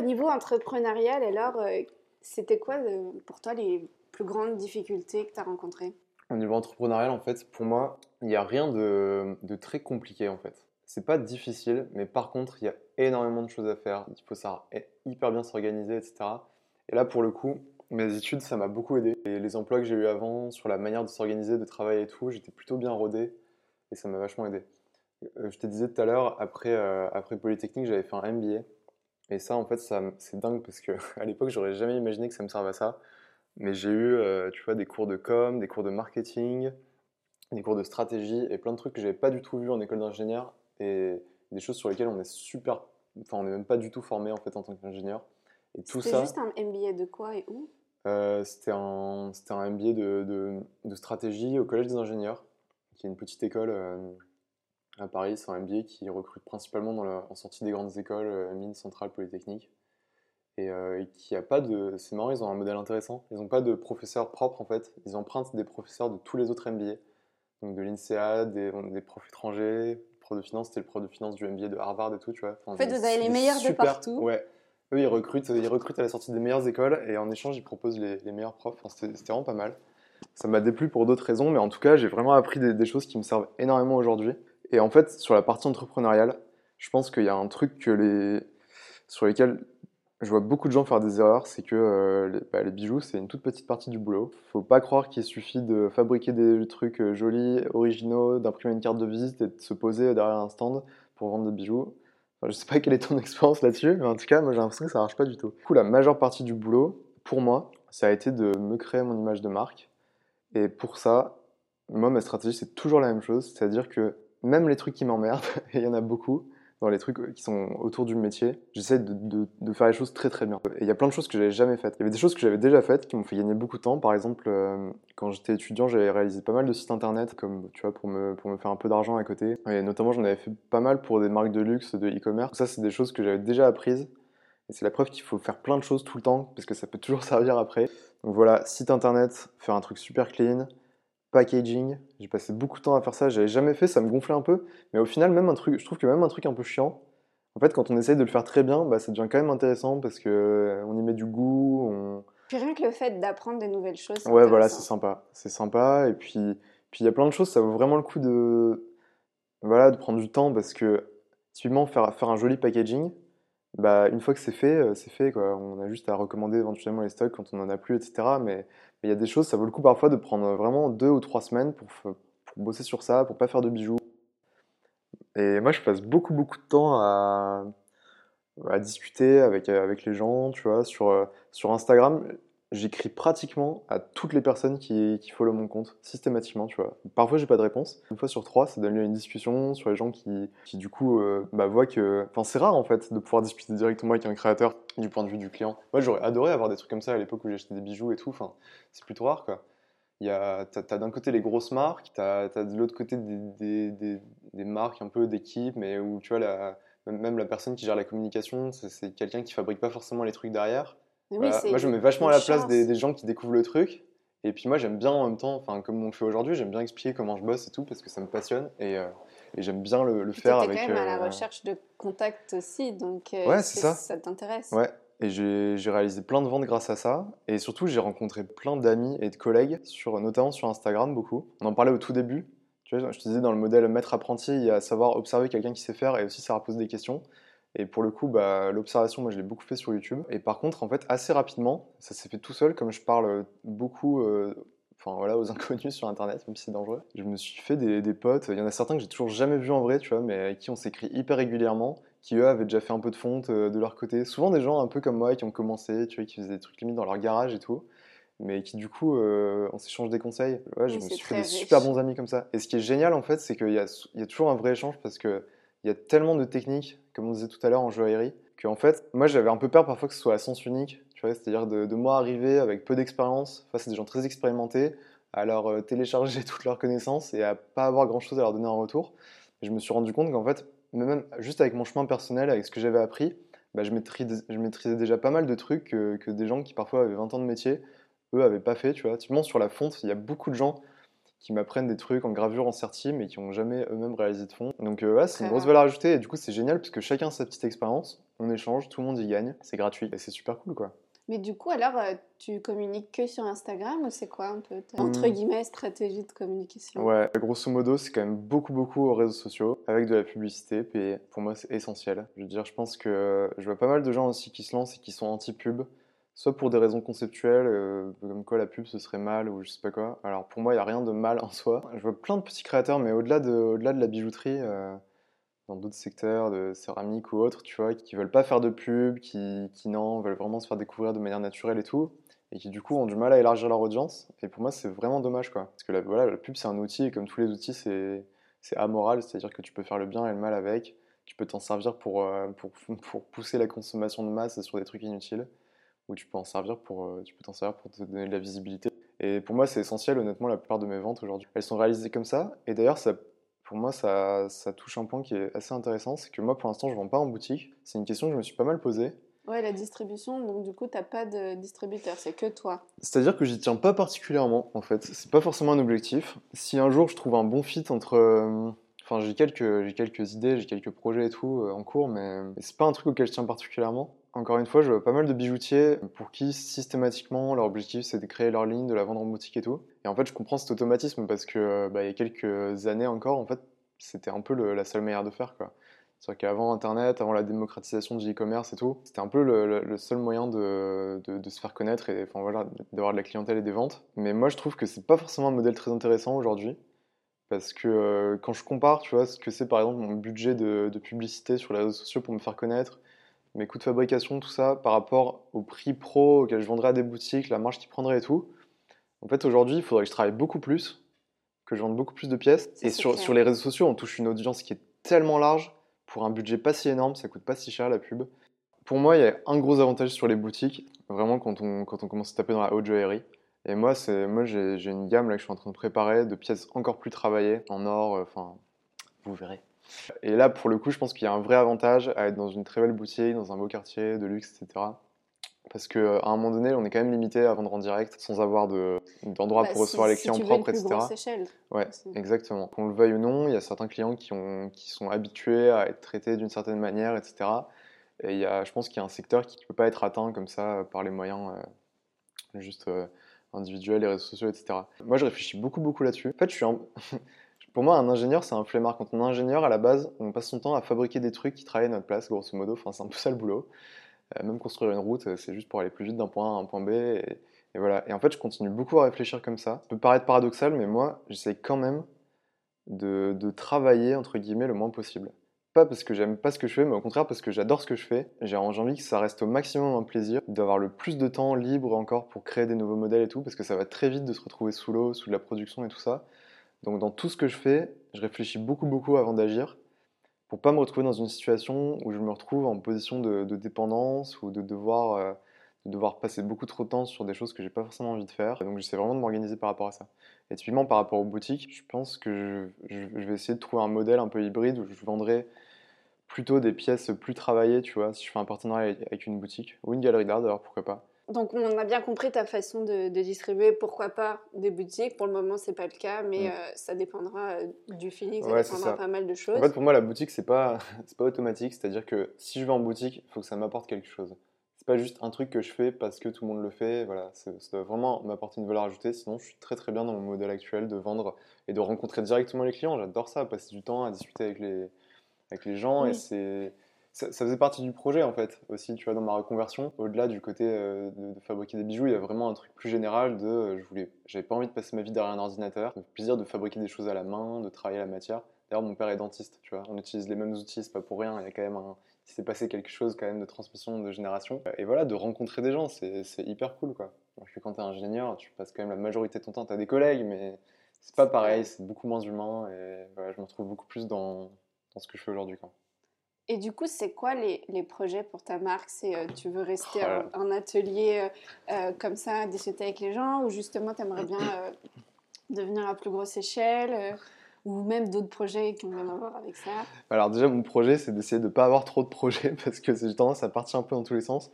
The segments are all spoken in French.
Au niveau entrepreneurial, alors, euh, c'était quoi euh, pour toi les plus grandes difficultés que tu as rencontrées? Au niveau entrepreneurial, en fait, pour moi, il n'y a rien de, très compliqué, en fait. C'est pas difficile, mais par contre, il y a énormément de choses à faire. Il faut hyper bien s'organiser, etc. Et là, pour le coup, mes études, ça m'a beaucoup aidé. Les emplois que j'ai eu avant, sur la manière de s'organiser, de travailler et tout, j'étais plutôt bien rodé et ça m'a vachement aidé. Euh, je te disais tout à l'heure, après Polytechnique, j'avais fait un MBA. Et ça, en fait, c'est dingue parce qu'à l'époque, j'aurais jamais imaginé que ça me serve à ça. Mais j'ai eu, euh, tu vois, des cours de com, des cours de marketing, des cours de stratégie et plein de trucs que j'avais pas du tout vu en école d'ingénieur et des choses sur lesquelles on est super, enfin, on n'est même pas du tout formé en fait en tant qu'ingénieur. Et tout ça. C'était juste un MBA de quoi et où? C'était un, un MBA de, de, de, stratégie au Collège des ingénieurs, qui est une petite école à Paris. C'est un MBA qui recrute principalement dans la, en sortie des grandes écoles, euh, mines, centrales, polytechniques. Euh, et, qui a pas de. C'est marrant, ils ont un modèle intéressant. Ils n'ont pas de professeurs propres en fait. Ils empruntent des professeurs de tous les autres MBA. Donc de l'INSEA, des, des profs étrangers. Prof de finance, c'était le prof de finance du MBA de Harvard et tout, tu vois. en fait, vous avez les meilleurs de partout. Ouais. Eux, ils recrutent, ils recrutent à la sortie des meilleures écoles et en échange, ils proposent les, les meilleurs profs. Enfin, c'était vraiment pas mal. Ça m'a déplu pour d'autres raisons, mais en tout cas, j'ai vraiment appris des, des, choses qui me servent énormément aujourd'hui. Et en fait, sur la partie entrepreneuriale, je pense qu'il y a un truc sur lequel je vois beaucoup de gens faire des erreurs, c'est que euh, bah, les, bijoux, c'est une toute petite partie du boulot. Faut pas croire qu'il suffit de fabriquer des trucs euh, jolis, originaux, d'imprimer une carte de visite et de se poser derrière un stand pour vendre des bijoux. Enfin, je sais pas quelle est ton expérience là-dessus, mais en tout cas, moi j'ai l'impression que ça marche pas du tout. Du coup, la majeure partie du boulot, pour moi, ça a été de me créer mon image de marque. Et pour ça, moi, ma stratégie, c'est toujours la même chose, c'est-à-dire que même les trucs qui m'emmerdent, et il y en a beaucoup dans les trucs euh, qui sont autour du métier, j'essaie de, faire les choses très très bien. Et il y a plein de choses que j'avais jamais faites. Il y avait des choses que j'avais déjà faites qui m'ont fait gagner beaucoup de temps. Par exemple, euh, quand j'étais étudiant, j'avais réalisé pas mal de sites internet, comme tu vois, pour me, pour me faire un peu d'argent à côté. Et notamment, j'en avais fait pas mal pour des marques de luxe, de e-commerce. Ça, c'est des choses que j'avais déjà apprises. Et c'est la preuve qu'il faut faire plein de choses tout le temps, parce que ça peut toujours servir après. Donc voilà, site internet, faire un truc super clean, packaging. J'ai passé beaucoup de temps à faire ça, j'avais jamais fait, ça me gonflait un peu. Mais au final, même un truc, je trouve que même un truc un peu chiant, en fait, quand on essaye de le faire très bien, bah, ça devient quand même intéressant parce que euh, on y met du goût. On... Puis rien que le fait d'apprendre des nouvelles choses. Ouais, voilà, c'est sympa. C'est sympa. Et puis, puis il y a plein de choses, ça vaut vraiment le coup de, voilà, de prendre du temps parce que typiquement faire, faire un joli packaging, bah, une fois que c'est fait, euh, c'est fait. On a juste à recommander éventuellement les stocks quand on n'en a plus, etc. Mais il y a des choses, ça vaut le coup parfois de prendre vraiment deux ou trois semaines pour, pour bosser sur ça, pour pas faire de bijoux. Et moi, je passe beaucoup, beaucoup de temps à, à discuter avec, avec les gens, tu vois, sur, euh, sur Instagram j'écris pratiquement à toutes les personnes qui, qui follow mon compte, systématiquement, tu vois. Parfois, j'ai pas de réponse. Une fois sur trois, ça donne lieu à une discussion sur les gens qui, qui du coup, euh, bah, voient que... Enfin, c'est rare, en fait, de pouvoir discuter directement avec un créateur du point de vue du client. Moi, j'aurais adoré avoir des trucs comme ça à l'époque où j'achetais des bijoux et tout. Enfin, c'est plutôt rare, quoi. T'as, d'un côté les grosses marques, t'as, as de l'autre côté des, des, des, marques un peu d'équipe, mais où, tu vois, la, même la personne qui gère la communication, c'est quelqu'un qui fabrique pas forcément les trucs derrière moi, je me mets vachement à la place des, gens qui découvrent le truc. Et puis moi, j'aime bien en même temps, enfin, comme on fait aujourd'hui, j'aime bien expliquer comment je bosse et tout, parce que ça me passionne. Et, euh, et j'aime bien le, le faire avec. Tu quand même à la euh, recherche de contacts aussi, donc euh, ouais, ça, ça t'intéresse? Ouais, et j'ai réalisé plein de ventes grâce à ça. Et surtout, j'ai rencontré plein d'amis et de collègues, sur, notamment sur Instagram beaucoup. On en parlait au tout début. Tu vois, je te disais, dans le modèle maître-apprenti, il y a savoir observer quelqu'un qui sait faire et aussi savoir poser des questions. Et pour le coup, bah, l'observation, moi, je l'ai beaucoup fait sur YouTube. Et par contre, en fait, assez rapidement, ça s'est fait tout seul, comme je parle beaucoup euh, enfin, voilà, aux inconnus sur Internet, même si c'est dangereux. Je me suis fait des, des potes. Il y en a certains que j'ai toujours jamais vus en vrai, tu vois, mais avec qui on s'écrit hyper régulièrement, qui eux avaient déjà fait un peu de fonte euh, de leur côté. Souvent des gens un peu comme moi qui ont commencé, tu vois, qui faisaient des trucs limite dans leur garage et tout mais qui du coup euh, on s'échange des conseils. Ouais, je me suis fait des super bons amis comme ça. Et ce qui est génial en fait, c'est qu'il y, y a, toujours un vrai échange parce que il y a tellement de techniques, comme on disait tout à l'heure en joaillerie, qu'en fait, moi j'avais un peu peur parfois que ce soit à sens unique, tu vois, c'est-à-dire de, moi arriver avec peu d'expérience face à des gens très expérimentés, à leur euh, télécharger toutes leurs connaissances et à pas avoir grand-chose à leur donner en retour. Et je me suis rendu compte qu'en fait, même juste avec mon chemin personnel, avec ce que j'avais appris, bah, je, maîtrisais, déjà pas mal de trucs que, que, des gens qui parfois avaient 20 ans de métier, eux, avaient pas fait, tu vois. Typiquement sur la fonte, il y a beaucoup de gens qui m'apprennent des trucs en gravure, en certi, mais qui n'ont jamais eux-mêmes réalisé de fond. Donc euh, c'est une grosse valeur ajoutée et du coup c'est génial parce que chacun a sa petite expérience, on échange, tout le monde y gagne, c'est gratuit et c'est super cool quoi. Mais du coup, alors, euh, tu communiques que sur Instagram ou c'est quoi un peu ta, entre hmm. guillemets, stratégie de communication? Ouais, grosso modo, c'est quand même beaucoup, beaucoup aux réseaux sociaux avec de la publicité. Puis pour moi, c'est essentiel. Je veux dire, je pense que je vois pas mal de gens aussi qui se lancent et qui sont anti-pub soit pour des raisons conceptuelles, euh, comme quoi la pub ce serait mal ou je sais pas quoi. Alors pour moi, il n'y a rien de mal en soi. Je vois plein de petits créateurs, mais au-delà de, au-delà de la bijouterie, euh, dans d'autres secteurs, de céramique ou autres, tu vois, qui veulent pas faire de pub, qui, qui non, veulent vraiment se faire découvrir de manière naturelle et tout, et qui du coup ont du mal à élargir leur audience. Et pour moi, c'est vraiment dommage, quoi. Parce que la, voilà, la pub, c'est un outil, et comme tous les outils, c'est amoral, c'est-à-dire que tu peux faire le bien et le mal avec. Tu peux t'en servir pour, euh, pour, pour pousser la consommation de masse sur des trucs inutiles où tu peux en servir pour, euh, tu peux t'en servir pour te donner de la visibilité. Et pour moi, c'est essentiel, honnêtement, la plupart de mes ventes aujourd'hui. Elles sont réalisées comme ça. Et d'ailleurs, ça, pour moi, ça, ça, touche un point qui est assez intéressant. C'est que moi, pour l'instant, je ne vends pas en boutique. C'est une question que je me suis pas mal posée. Ouais, la distribution, donc du coup, tu n'as pas de distributeur, c'est que toi. C'est-à-dire que j'y tiens pas particulièrement, en fait. C'est pas forcément un objectif. Si un jour je trouve un bon fit entre. Euh, enfin, j'ai quelques, idées, j'ai quelques projets et tout euh, en cours, mais, mais c'est pas un truc auquel je tiens particulièrement encore une fois, je vois pas mal de bijoutiers pour qui systématiquement leur objectif c'est de créer leur ligne, de la vendre en boutique et tout. Et en fait, je comprends cet automatisme parce que bah, il y a quelques années encore, en fait, c'était un peu la seule manière de faire. C'est-à-dire qu'avant Internet, avant la démocratisation du e-commerce et tout, c'était un peu le, seul moyen de, se faire connaître et voilà, d'avoir de la clientèle et des ventes. Mais moi, je trouve que c'est pas forcément un modèle très intéressant aujourd'hui. Parce que euh, quand je compare, tu vois, ce que c'est par exemple mon budget de, de, publicité sur les réseaux sociaux pour me faire connaître, mes coûts de fabrication, tout ça, par rapport au prix pro auquel je vendrais à des boutiques, la marge qu'ils prendraient et tout. En fait, aujourd'hui, il faudrait que je travaille beaucoup plus, que je vende beaucoup plus de pièces. et sur, sur, les réseaux sociaux, on touche une audience qui est tellement large, pour un budget pas si énorme, ça coûte pas si cher la pub. Pour moi, il y a un gros avantage sur les boutiques, vraiment quand on, quand on commence à taper dans la haute joaillerie. Et moi, moi j'ai une gamme là que je suis en train de préparer, de pièces encore plus travaillées, en or, euh, enfin, vous verrez. Et là, pour le coup, je pense qu'il y a un vrai avantage à être dans une très belle boutique, dans un beau quartier de luxe, etc. Parce qu'à un moment donné, on est quand même limité à vendre en direct sans avoir d'endroit bah, pour recevoir les clients propres, etc. Ouais, exactement. Qu'on le veuille ou non, il y a certains clients qui, ont, qui sont habitués à être traités d'une certaine manière, etc. Et il y a, je pense qu'il y a un secteur qui ne peut pas être atteint comme ça par les moyens euh, juste euh, individuels, les réseaux sociaux, etc. Moi, je réfléchis beaucoup, beaucoup là-dessus. En fait, je suis un... Pour moi, un ingénieur, c'est un flemmard. Quand on est ingénieur, à la base, on passe son temps à fabriquer des trucs qui travaillent à notre place, grosso modo. Enfin, c'est un peu ça le boulot. Euh, même construire une route, c'est juste pour aller plus vite d'un point A à un point B. Et, voilà. Et en fait, je continue beaucoup à réfléchir comme ça. Ça peut paraître paradoxal, mais moi, j'essaie quand même de, travailler, entre guillemets, le moins possible. Pas parce que j'aime pas ce que je fais, mais au contraire parce que j'adore ce que je fais. J'ai envie que ça reste au maximum un plaisir, d'avoir le plus de temps libre encore pour créer des nouveaux modèles et tout, parce que ça va très vite de se retrouver sous l'eau, sous de la production et tout ça. Donc dans tout ce que je fais, je réfléchis beaucoup beaucoup avant d'agir pour pas me retrouver dans une situation où je me retrouve en position de, dépendance ou de devoir, euh, de devoir passer beaucoup trop de temps sur des choses que j'ai pas forcément envie de faire. Donc j'essaie vraiment de m'organiser par rapport à ça. Et typiquement par rapport aux boutiques, je pense que je, je, vais essayer de trouver un modèle un peu hybride où je vendrai plutôt des pièces plus travaillées, tu vois, si je fais un partenariat avec une boutique ou une galerie d'art d'ailleurs, pourquoi pas. Donc on a bien compris ta façon de, distribuer, pourquoi pas des boutiques. Pour le moment, c'est pas le cas, mais mm. euh, ça dépendra euh, du feeling, ça dépendra pas mal de choses. En fait, pour moi, la boutique, c'est pas, pas automatique. C'est-à-dire que si je vais en boutique, il faut que ça m'apporte quelque chose. Pas juste un truc que je fais parce que tout le monde le fait. Voilà, ça doit vraiment m'apporter une valeur ajoutée. Sinon, je suis très très bien dans mon modèle actuel de vendre et de rencontrer directement les clients. J'adore ça, passer du temps à discuter avec les, avec les gens et c'est ça, faisait partie du projet en fait aussi tu vois dans ma reconversion au-delà du côté euh, de, fabriquer des bijoux il y a vraiment un truc plus général de euh, je voulais j'avais pas envie de passer ma vie derrière un ordinateur le plaisir de fabriquer des choses à la main de travailler la matière d'ailleurs mon père est dentiste tu vois on utilise les mêmes outils c'est pas pour rien il y a quand même un il s'est passé quelque chose quand même de transmission de génération. Et voilà de rencontrer des gens c'est hyper cool quoi. Parce que quand t'es ingénieur tu passes quand même la majorité de ton temps t'as des collègues mais c'est pas pareil c'est beaucoup moins humain et voilà, je me retrouve beaucoup plus dans, dans ce que je fais aujourd'hui quoi. Et du coup, c'est quoi les, les, projets pour ta marque? C'est euh, tu veux rester en, atelier euh, euh, comme ça, discuter avec les gens, ou justement tu aimerais bien devenir à plus grosse échelle ou même d'autres projets qui ont rien à voir avec ça Alors déjà, mon projet, c'est d'essayer de ne pas avoir trop de projets parce que j'ai tendance à partir un peu dans tous les sens.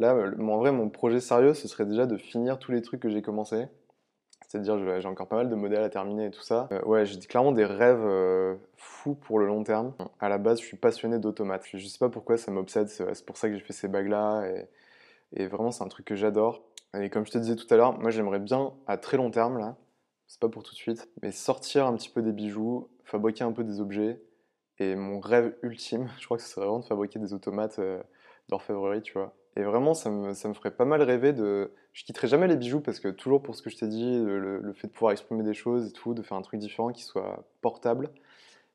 Là, en vrai, mon projet sérieux, ce serait déjà de finir tous les trucs que j'ai commencé C'est-à-dire, j'ai encore pas mal de modèles à terminer et tout ça. Euh, ouais, j'ai clairement des rêves euh, fous pour le long terme. À la base, je suis passionné d'automates. Je sais pas pourquoi ça m'obsède. C'est pour ça que j'ai fait ces bagues-là. Et, et, vraiment, c'est un truc que j'adore. Et comme je te disais tout à l'heure, moi, j'aimerais bien, à très long terme, là, c'est pas pour tout de suite, mais sortir un petit peu des bijoux, fabriquer un peu des objets. Et mon rêve ultime, je crois que ce serait vraiment de fabriquer des automates euh, d'orfèvrerie, tu vois. Et vraiment, ça me, ça me, ferait pas mal rêver de. Je quitterai jamais les bijoux parce que, toujours pour ce que je t'ai dit, le, fait de pouvoir exprimer des choses et tout, de faire un truc différent qui soit portable.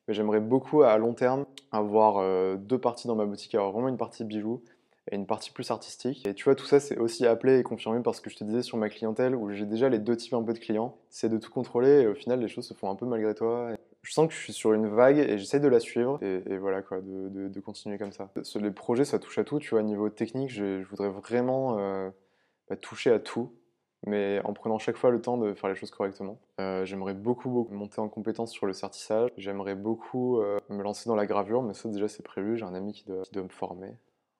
Mais j'aimerais beaucoup, à long terme, avoir euh, deux parties dans ma boutique, avoir vraiment une partie bijoux et une partie plus artistique. Et tu vois, tout ça, c'est aussi appelé et confirmé par ce que je te disais sur ma clientèle, où j'ai déjà les deux types un peu de clients. C'est de tout contrôler et au final, les choses se font un peu malgré toi je sens que je suis sur une vague et j'essaie de la suivre et, voilà quoi, de, continuer comme ça. Les projets, ça touche à tout, tu vois, niveau technique, je, voudrais vraiment euh, bah, toucher à tout, mais en prenant chaque fois le temps de faire les choses correctement. Euh, j'aimerais beaucoup, beaucoup monter en compétence sur le certissage, j'aimerais beaucoup euh, me lancer dans la gravure, mais ça déjà c'est prévu, j'ai un ami qui doit me former.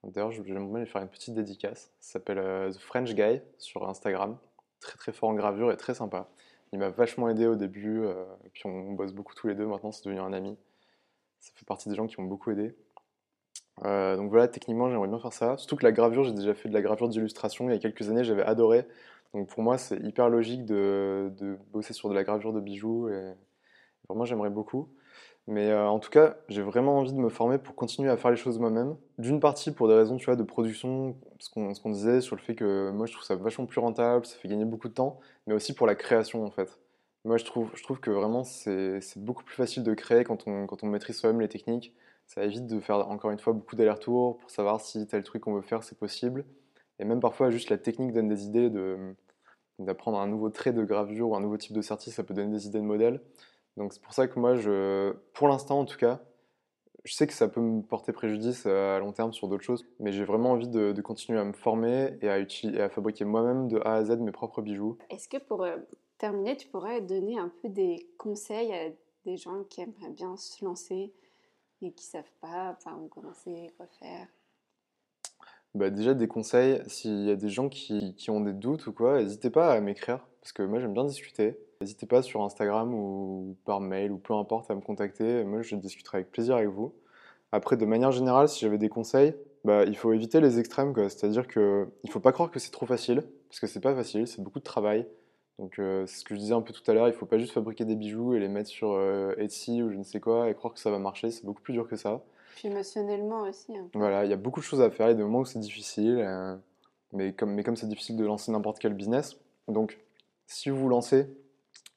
D'ailleurs, j'aimerais bien lui faire une petite dédicace, ça s'appelle The French Guy sur Instagram, très très fort en gravure et très sympa. Il m'a vachement aidé au début, euh, puis on, bosse beaucoup tous les deux maintenant, c'est devenu un ami. Ça fait partie des gens qui m'ont beaucoup aidé. Euh, donc voilà, techniquement, j'aimerais bien faire ça. Surtout que la gravure, j'ai déjà fait de la gravure d'illustration il y a quelques années, j'avais adoré. Donc pour moi, c'est hyper logique de, de, bosser sur de la gravure de bijoux. Et vraiment, j'aimerais beaucoup. Mais euh, en tout cas, j'ai vraiment envie de me former pour continuer à faire les choses moi-même. D'une partie pour des raisons tu vois, de production, ce qu'on disait sur le fait que moi je trouve ça vachement plus rentable, ça fait gagner beaucoup de temps, mais aussi pour la création en fait. Moi je trouve, je trouve que vraiment c'est beaucoup plus facile de créer quand on, quand on maîtrise soi-même les techniques. Ça évite de faire encore une fois beaucoup d'allers-retours pour savoir si tel truc qu'on veut faire c'est possible. Et même parfois juste la technique donne des idées d'apprendre un nouveau trait de gravure ou un nouveau type de certif, ça peut donner des idées de modèles. Donc c'est pour ça que moi, je, pour l'instant en tout cas, je sais que ça peut me porter préjudice euh, à long terme sur d'autres choses, mais j'ai vraiment envie de, continuer à me former et à, fabriquer moi-même de A à Z mes propres bijoux. Est-ce que pour euh, terminer, tu pourrais donner un peu des conseils à des gens qui aimeraient bien se lancer et qui savent pas par où commencer, quoi faire? Bah déjà des conseils, s'il y a des gens qui, qui ont des doutes ou quoi, n'hésitez pas à m'écrire, parce que moi j'aime bien discuter. N'hésitez pas sur Instagram ou par mail ou peu importe à me contacter. Moi, je discuterai avec plaisir avec vous. Après, de manière générale, si j'avais des conseils, bah, il faut éviter les extrêmes. C'est-à-dire qu'il ne faut pas croire que c'est trop facile, parce que c'est pas facile, c'est beaucoup de travail. Donc, euh, c'est ce que je disais un peu tout à l'heure, il ne faut pas juste fabriquer des bijoux et les mettre sur euh, Etsy ou je ne sais quoi et croire que ça va marcher. C'est beaucoup plus dur que ça. Puis émotionnellement aussi. Hein. Voilà, il y a beaucoup de choses à faire. Il y a des moments où c'est difficile, euh, mais comme mais comme c'est difficile de lancer n'importe quel business, donc si vous vous lancez,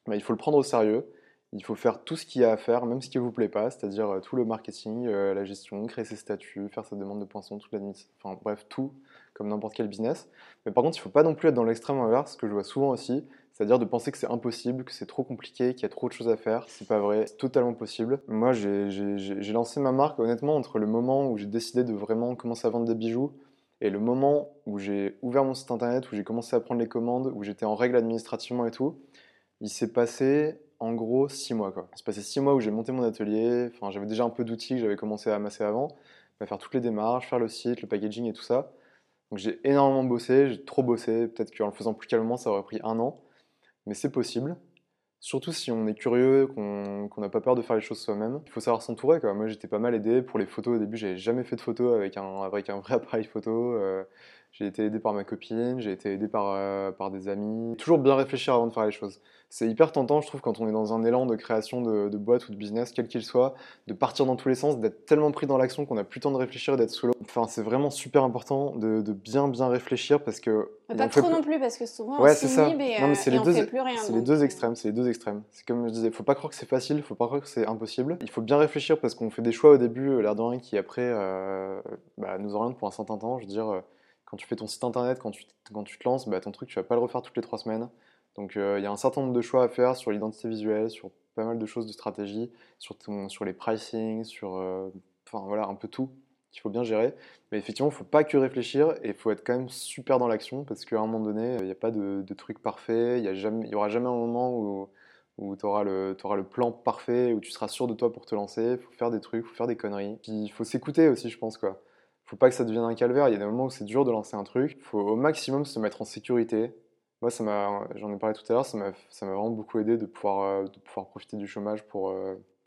bah, il faut le prendre au sérieux. Il faut faire tout ce qu'il y a à faire, même ce qui ne vous plaît pas, c'est-à-dire euh, tout le marketing, euh, la gestion, créer ses statuts, faire sa demande de poinçon, toute l'administration, enfin bref, tout, comme n'importe quel business. Mais par contre, il ne faut pas non plus être dans l'extrême inverse, que je vois souvent aussi, c'est-à-dire de penser que c'est impossible, que c'est trop compliqué, qu'il y a trop de choses à faire. C'est pas vrai, c'est totalement possible. Moi, j'ai lancé ma marque, honnêtement, entre le moment où j'ai décidé de vraiment commencer à vendre des bijoux et le moment où j'ai ouvert mon site internet, où j'ai commencé à prendre les commandes, où j'étais en règle administrativement et tout il s'est passé en gros six mois. Quoi. Il s'est passé six mois où j'ai monté mon atelier. Enfin, j'avais déjà un peu d'outils que j'avais commencé à amasser avant, à faire toutes les démarches, faire le site, le packaging et tout ça. Donc j'ai énormément bossé, j'ai trop bossé. Peut-être qu'en le faisant plus calmement, ça aurait pris un an, mais c'est possible. Surtout si on est curieux, qu'on n'a pas peur de faire les choses soi-même. Il faut savoir s'entourer. Moi, j'étais pas mal aidé pour les photos. Au début, j'avais jamais fait de photos avec un, avec un vrai appareil photo. Euh, j'ai été aidé par ma copine, j'ai été aidé par, euh, par des amis. Toujours bien réfléchir avant de faire les choses. C'est hyper tentant, je trouve, quand on est dans un élan de création de, de boîte ou de business, quel qu'il soit, de partir dans tous les sens, d'être tellement pris dans l'action qu'on n'a plus le temps de réfléchir et d'être sous l'eau. Enfin, c'est vraiment super important de, de, bien bien réfléchir parce que. pas trop non plus parce que souvent ouais, on s'inhibe et, non, mais c'est les, deux, c'est les deux extrêmes. C'est les deux extrêmes. C'est comme je disais, faut pas croire que c'est facile, faut pas croire que c'est impossible. Il faut bien réfléchir parce qu'on fait des choix au début, euh, l'air de rien, qui après euh, bah, nous orientent pour un certain temps. Je veux dire. Quand tu fais ton site internet, quand tu, quand tu te lances, bah, ton truc, tu vas pas le refaire toutes les trois semaines. Donc euh, il y a un certain nombre de choix à faire sur l'identité visuelle, sur pas mal de choses de stratégie, sur, sur les pricing, sur euh, voilà, un peu tout qu'il faut bien gérer. Mais effectivement, il ne faut pas que réfléchir et il faut être quand même super dans l'action parce qu'à un moment donné, il n'y a pas de, truc parfait, il n'y aura jamais un moment où, où tu auras, auras, le plan parfait, où tu seras sûr de toi pour te lancer. Il faut faire des trucs, il faut faire des conneries. Il faut s'écouter aussi, je pense. quoi faut pas que ça devienne un calvaire. Il y a des moments où c'est dur de lancer un truc. Il faut au maximum se mettre en sécurité. moi, ça m'a, j'en ai parlé tout à l'heure, ça m'a, vraiment beaucoup aidé de pouvoir, de pouvoir profiter du chômage pour,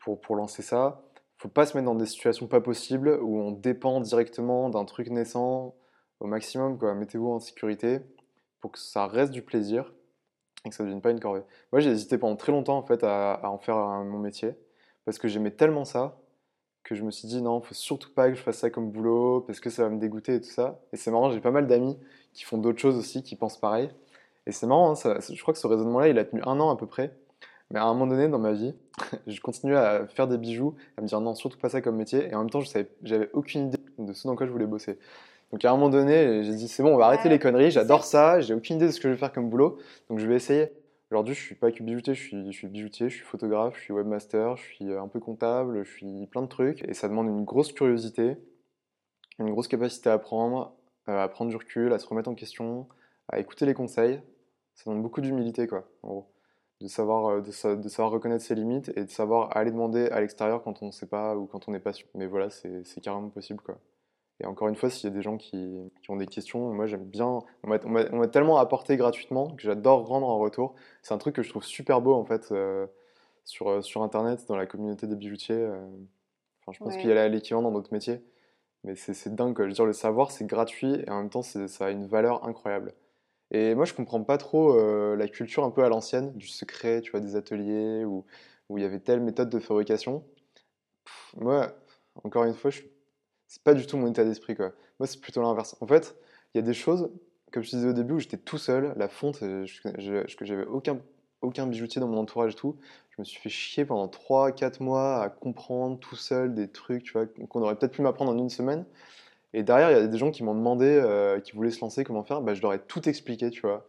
pour, pour lancer ça. Faut pas se mettre dans des situations pas possibles où on dépend directement d'un truc naissant au maximum. Mettez-vous en sécurité pour que ça reste du plaisir et que ça ne devienne pas une corvée. Moi, j'ai hésité pendant très longtemps en fait à, à en faire mon métier parce que j'aimais tellement ça que je me suis dit non, faut surtout pas que je fasse ça comme boulot parce que ça va me dégoûter et tout ça. Et c'est marrant, j'ai pas mal d'amis qui font d'autres choses aussi, qui pensent pareil. Et c'est marrant, hein, ça, je crois que ce raisonnement-là, il a tenu un an à peu près. Mais à un moment donné dans ma vie, je continuais à faire des bijoux, à me dire non, surtout pas ça comme métier. Et en même temps, je j'avais aucune idée de ce dans quoi je voulais bosser. Donc à un moment donné, j'ai dit c'est bon, on va arrêter les conneries, j'adore ça, j'ai aucune idée de ce que je vais faire comme boulot, donc je vais essayer. Aujourd'hui, je suis pas que bijoutier, je suis, bijoutier, je suis photographe, je suis webmaster, je suis un peu comptable, je suis plein de trucs. Et ça demande une grosse curiosité, une grosse capacité à apprendre, euh, à prendre du recul, à se remettre en question, à écouter les conseils. Ça demande beaucoup d'humilité, quoi, en gros. De savoir, euh, de, savoir reconnaître ses limites et de savoir aller demander à l'extérieur quand on ne sait pas ou quand on n'est pas sûr. Mais voilà, c'est carrément possible, quoi. Et encore une fois, s'il y a des gens qui, qui ont des questions, moi j'aime bien. On m'a tellement apporté gratuitement que j'adore rendre en retour. C'est un truc que je trouve super beau en fait euh, sur, euh, sur internet, dans la communauté des bijoutiers. Euh. Enfin, je pense qu'il y a l'équivalent dans d'autres métiers. Mais c'est dingue, quoi. Je veux dire, le savoir c'est gratuit et en même temps ça a une valeur incroyable. Et moi je comprends pas trop la culture un peu à l'ancienne, du secret, tu vois, des ateliers où, où il y avait telle méthode de fabrication. moi, encore une fois, je suis c'est pas du tout mon état d'esprit quoi. Moi c'est plutôt l'inverse. En fait, il y a des choses, comme je disais au début, où j'étais tout seul, la fonte, euh, je, j'avais aucun, aucun bijoutier dans mon entourage et tout. Je me suis fait chier pendant 3-4 mois à comprendre tout seul des trucs, tu vois, qu'on aurait peut-être pu m'apprendre en une semaine. Et derrière, il y a des gens qui m'ont demandé, euh, qui voulaient se lancer, comment faire. Bah, je leur ai tout expliqué, tu vois.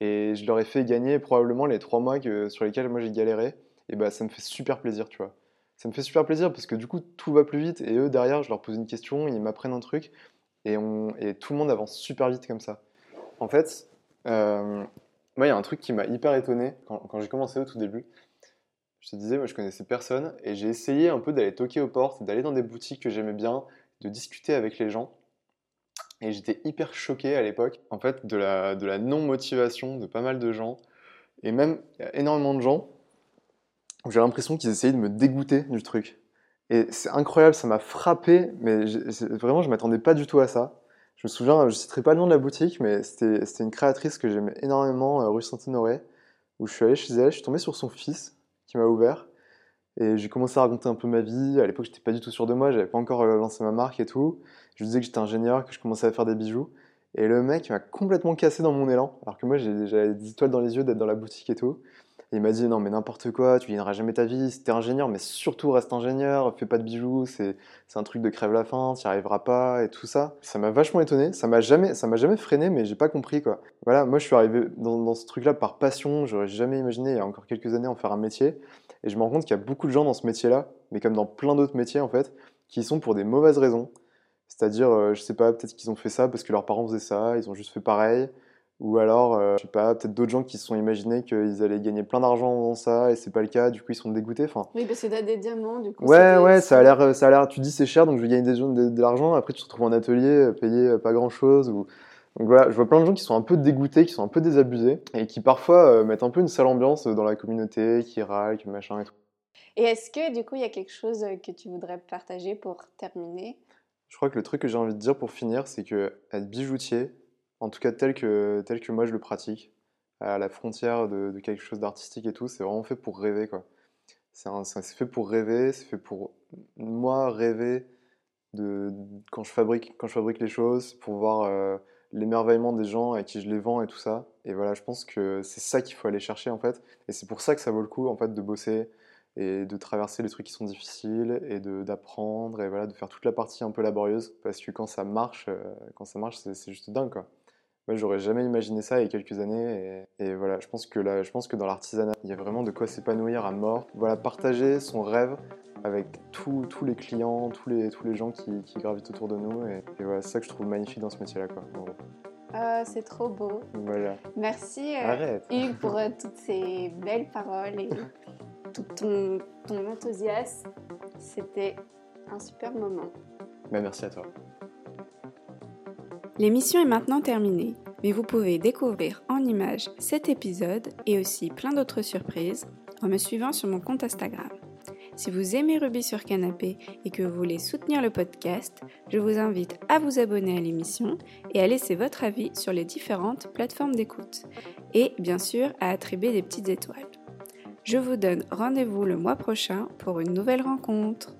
Et je leur ai fait gagner probablement les 3 mois que, sur lesquels moi j'ai galéré. Et bah, ça me fait super plaisir, tu vois ça me fait super plaisir parce que du coup, tout va plus vite et eux, derrière, je leur pose une question, ils m'apprennent un truc et, on, et tout le monde avance super vite comme ça. En fait, euh, moi, il y a un truc qui m'a hyper étonné quand, j'ai commencé au tout début. Je te disais, moi, je connaissais personne et j'ai essayé un peu d'aller toquer aux portes, d'aller dans des boutiques que j'aimais bien, de discuter avec les gens. Et j'étais hyper choqué à l'époque, en fait, de la, de la non-motivation de pas mal de gens. Et même, énormément de gens j'ai l'impression qu'ils essayaient de me dégoûter du truc. Et c'est incroyable, ça m'a frappé, mais vraiment, je m'attendais pas du tout à ça. Je me souviens, je citerai pas le nom de la boutique, mais c'était une créatrice que j'aimais énormément, euh, rue Saint-Honoré, où je suis allé chez elle, je suis tombé sur son fils, qui m'a ouvert, et j'ai commencé à raconter un peu ma vie. À l'époque, j'étais pas du tout sûr de moi, j'avais pas encore euh, lancé ma marque et tout. Je disais que j'étais ingénieur, que je commençais à faire des bijoux. Et le mec m'a complètement cassé dans mon élan, alors que moi, j'avais des étoiles dans les yeux d'être dans la boutique et tout il m'a dit non mais n'importe quoi, tu gagneras jamais ta vie, si t'es ingénieur, mais surtout reste ingénieur, fais pas de bijoux, c'est un truc de crève la faim, t'y arriveras pas et tout ça. Ça m'a vachement étonné, ça m'a jamais, ça m'a jamais freiné, mais j'ai pas compris quoi. Voilà, moi je suis arrivé dans, ce truc-là par passion, j'aurais jamais imaginé il y a encore quelques années en faire un métier, et je me rends compte qu'il y a beaucoup de gens dans ce métier-là, mais comme dans plein d'autres métiers en fait, qui sont pour des mauvaises raisons. C'est-à-dire, euh, je sais pas, peut-être qu'ils ont fait ça parce que leurs parents faisaient ça, ils ont juste fait pareil. Ou alors, euh, je sais pas, peut-être d'autres gens qui se sont imaginés qu'ils allaient gagner plein d'argent en faisant ça et c'est pas le cas, du coup ils sont dégoûtés. Enfin, oui, parce que t'as des diamants, du coup. Ouais, ouais, ça a l'air, ça a l'air. Tu dis c'est cher, donc je vais gagner de, de, l'argent. Après, tu te retrouves en atelier, euh, payé euh, pas grand chose. Ou... Donc voilà, je vois plein de gens qui sont un peu dégoûtés, qui sont un peu désabusés et qui parfois mettent un peu une sale ambiance dans la communauté, qui râlent, qui machin et tout. Et est-ce que du coup il y a quelque chose que tu voudrais partager pour terminer? Je crois que le truc que j'ai envie de dire pour finir, c'est que être bijoutier, en tout cas tel que, tel que moi je le pratique, à la frontière de, quelque chose d'artistique et tout, c'est vraiment fait pour rêver. quoi. C'est fait pour rêver, c'est fait pour moi rêver de, quand, je fabrique, quand je fabrique les choses, pour voir euh, l'émerveillement des gens à qui je les vends et tout ça. Et voilà, je pense que c'est ça qu'il faut aller chercher en fait. Et c'est pour ça que ça vaut le coup en fait de bosser et de traverser les trucs qui sont difficiles et d'apprendre et voilà de faire toute la partie un peu laborieuse parce que quand ça marche, euh, quand ça marche, c'est juste dingue quoi. Moi, j'aurais jamais imaginé ça il y a quelques années. Et, voilà, je pense que là, je pense que dans l'artisanat, il y a vraiment de quoi s'épanouir à mort. Voilà, partager son rêve avec tous les clients, tous les, tous les gens qui, gravitent autour de nous. Et, voilà, c'est ça que je trouve magnifique dans ce métier-là, quoi. Ah, c'est trop beau. Voilà. Merci euh, Hugues pour euh, toutes ces belles paroles et tout ton, ton enthousiasme. C'était un super moment. Bah, merci à toi. L'émission est maintenant terminée. mais vous pouvez découvrir en images cet épisode et aussi plein d'autres surprises en me suivant sur mon compte Instagram. Si vous aimez Ruby sur Canapé et que vous voulez soutenir le podcast, je vous invite à vous abonner à l'émission et à laisser votre avis sur les différentes plateformes d'écoute. Et bien sûr à attribuer des petites étoiles. Je vous donne rendez-vous le mois prochain pour une nouvelle rencontre.